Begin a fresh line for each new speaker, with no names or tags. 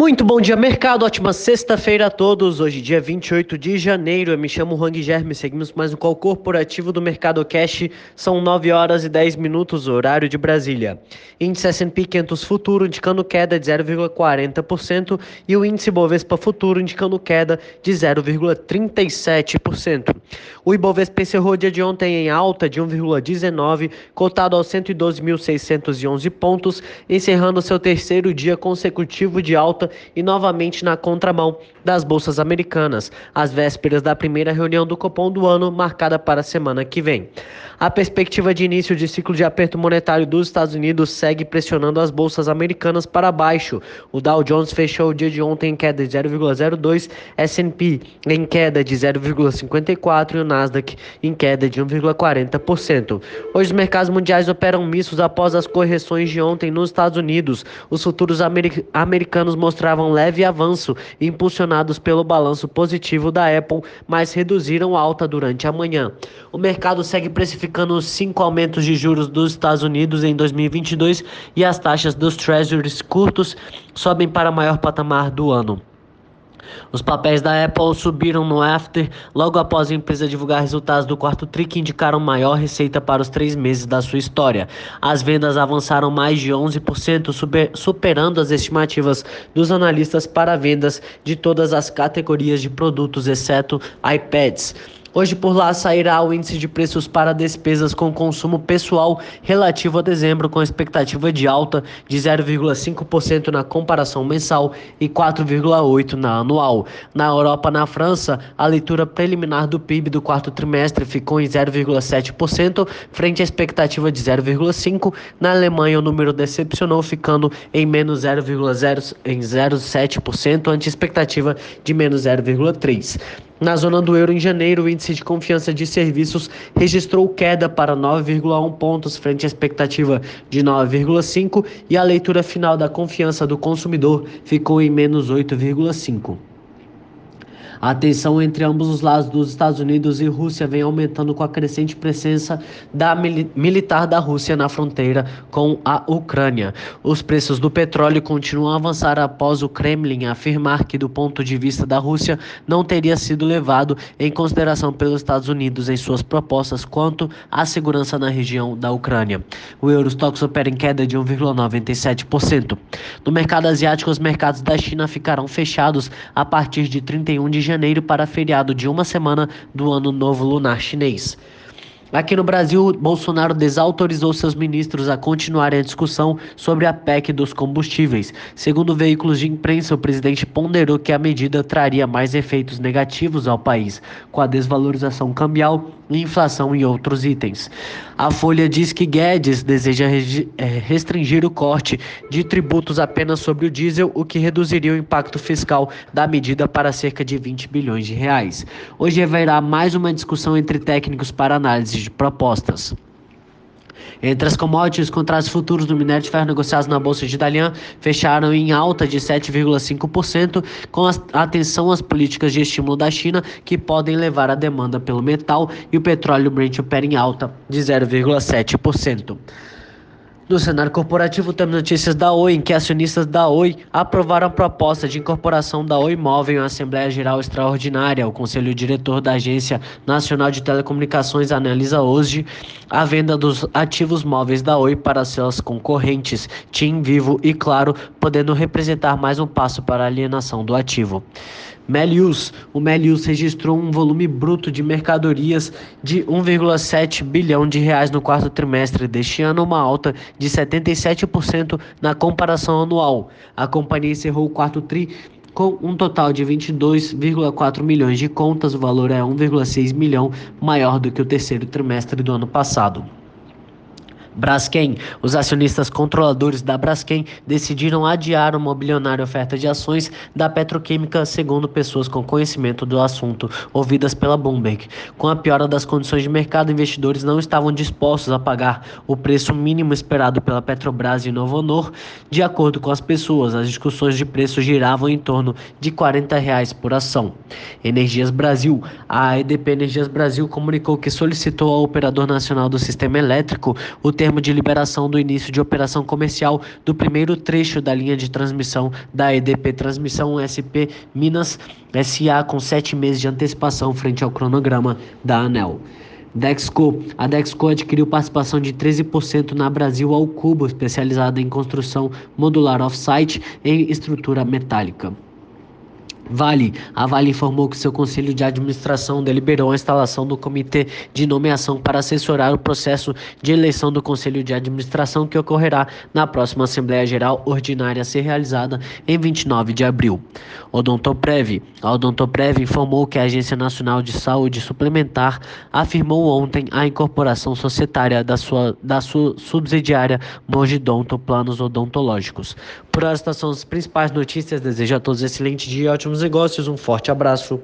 Muito bom dia, mercado. Ótima sexta-feira a todos. Hoje, dia 28 de janeiro. Eu me chamo Hang Germe. Seguimos mais um call corporativo do Mercado Cash. São 9 horas e 10 minutos, horário de Brasília. Índice S&P 500 Futuro indicando queda de 0,40% e o índice Bovespa Futuro indicando queda de 0,37%. O Ibovespa encerrou o dia de ontem em alta de 1,19, cotado aos 112.611 pontos, encerrando seu terceiro dia consecutivo de alta e novamente na contramão das bolsas americanas, às vésperas da primeira reunião do Copom do ano, marcada para a semana que vem. A perspectiva de início de ciclo de aperto monetário dos Estados Unidos segue pressionando as bolsas americanas para baixo. O Dow Jones fechou o dia de ontem em queda de 0,02, S&P em queda de 0,54 e o Nasdaq em queda de 1,40%. Hoje os mercados mundiais operam mistos após as correções de ontem nos Estados Unidos. Os futuros americanos mostravam leve avanço, impulsionados pelo balanço positivo da Apple, mas reduziram alta durante a manhã. O mercado segue precificando os cinco aumentos de juros dos Estados Unidos em 2022 e as taxas dos treasuries curtos sobem para maior patamar do ano. Os papéis da Apple subiram no after logo após a empresa divulgar resultados do quarto TRI que indicaram maior receita para os três meses da sua história. As vendas avançaram mais de 11%, superando as estimativas dos analistas para vendas de todas as categorias de produtos, exceto iPads. Hoje por lá sairá o índice de preços para despesas com consumo pessoal relativo a dezembro, com expectativa de alta de 0,5% na comparação mensal e 4,8% na anual. Na Europa, na França, a leitura preliminar do PIB do quarto trimestre ficou em 0,7%, frente à expectativa de 0,5%. Na Alemanha, o número decepcionou, ficando em menos 0,07%, ante expectativa de menos 0,3%. Na zona do euro, em janeiro, o índice de confiança de serviços registrou queda para 9,1 pontos, frente à expectativa de 9,5, e a leitura final da confiança do consumidor ficou em menos 8,5. A tensão entre ambos os lados dos Estados Unidos e Rússia vem aumentando com a crescente presença da militar da Rússia na fronteira com a Ucrânia. Os preços do petróleo continuam a avançar após o Kremlin afirmar que, do ponto de vista da Rússia, não teria sido levado em consideração pelos Estados Unidos em suas propostas quanto à segurança na região da Ucrânia. O Eurostox opera em queda de 1,97%. No mercado asiático, os mercados da China ficarão fechados a partir de 31 de janeiro para feriado de uma semana do Ano Novo Lunar Chinês. Aqui no Brasil, Bolsonaro desautorizou seus ministros a continuarem a discussão sobre a PEC dos combustíveis. Segundo veículos de imprensa, o presidente ponderou que a medida traria mais efeitos negativos ao país, com a desvalorização cambial inflação em outros itens. A Folha diz que Guedes deseja é, restringir o corte de tributos apenas sobre o diesel, o que reduziria o impacto fiscal da medida para cerca de 20 bilhões de reais. Hoje haverá mais uma discussão entre técnicos para análise de propostas. Entre as commodities, os contratos futuros do minério de ferro negociados na Bolsa de Dalian fecharam em alta de 7,5%, com atenção às políticas de estímulo da China, que podem levar a demanda pelo metal, e o petróleo Brent opera em alta de 0,7%. No cenário corporativo, temos notícias da Oi, em que acionistas da Oi aprovaram a proposta de incorporação da Oi Móvel em Assembleia Geral Extraordinária. O Conselho Diretor da Agência Nacional de Telecomunicações analisa hoje a venda dos ativos móveis da Oi para seus concorrentes, TIM, Vivo e Claro, podendo representar mais um passo para a alienação do ativo. Melius. O Melius registrou um volume bruto de mercadorias de 1,7 bilhão de reais no quarto trimestre deste ano, uma alta de 77% na comparação anual. A companhia encerrou o quarto tri com um total de 22,4 milhões de contas, o valor é 1,6 milhão maior do que o terceiro trimestre do ano passado. Braskem. Os acionistas controladores da Braskem decidiram adiar uma bilionária oferta de ações da petroquímica, segundo pessoas com conhecimento do assunto, ouvidas pela Bloomberg. Com a piora das condições de mercado, investidores não estavam dispostos a pagar o preço mínimo esperado pela Petrobras e Novo Honor. De acordo com as pessoas, as discussões de preço giravam em torno de 40 reais por ação. Energias Brasil. A EDP Energias Brasil comunicou que solicitou ao operador nacional do sistema elétrico o termo de liberação do início de operação comercial do primeiro trecho da linha de transmissão da EDP Transmissão SP Minas SA com sete meses de antecipação frente ao cronograma da ANEL. Dexco. A Dexco adquiriu participação de 13% na Brasil ao Cubo, especializada em construção modular off-site em estrutura metálica. Vale. A Vale informou que seu conselho de administração deliberou a instalação do comitê de nomeação para assessorar o processo de eleição do conselho de administração que ocorrerá na próxima Assembleia Geral Ordinária a ser realizada em 29 de abril. Odontoprev. A Odontoprev informou que a Agência Nacional de Saúde Suplementar afirmou ontem a incorporação societária da sua, da sua subsidiária Mogidonto Planos Odontológicos. Por esta são as principais notícias. Desejo a todos excelente dia e ótimos negócios. Um forte abraço.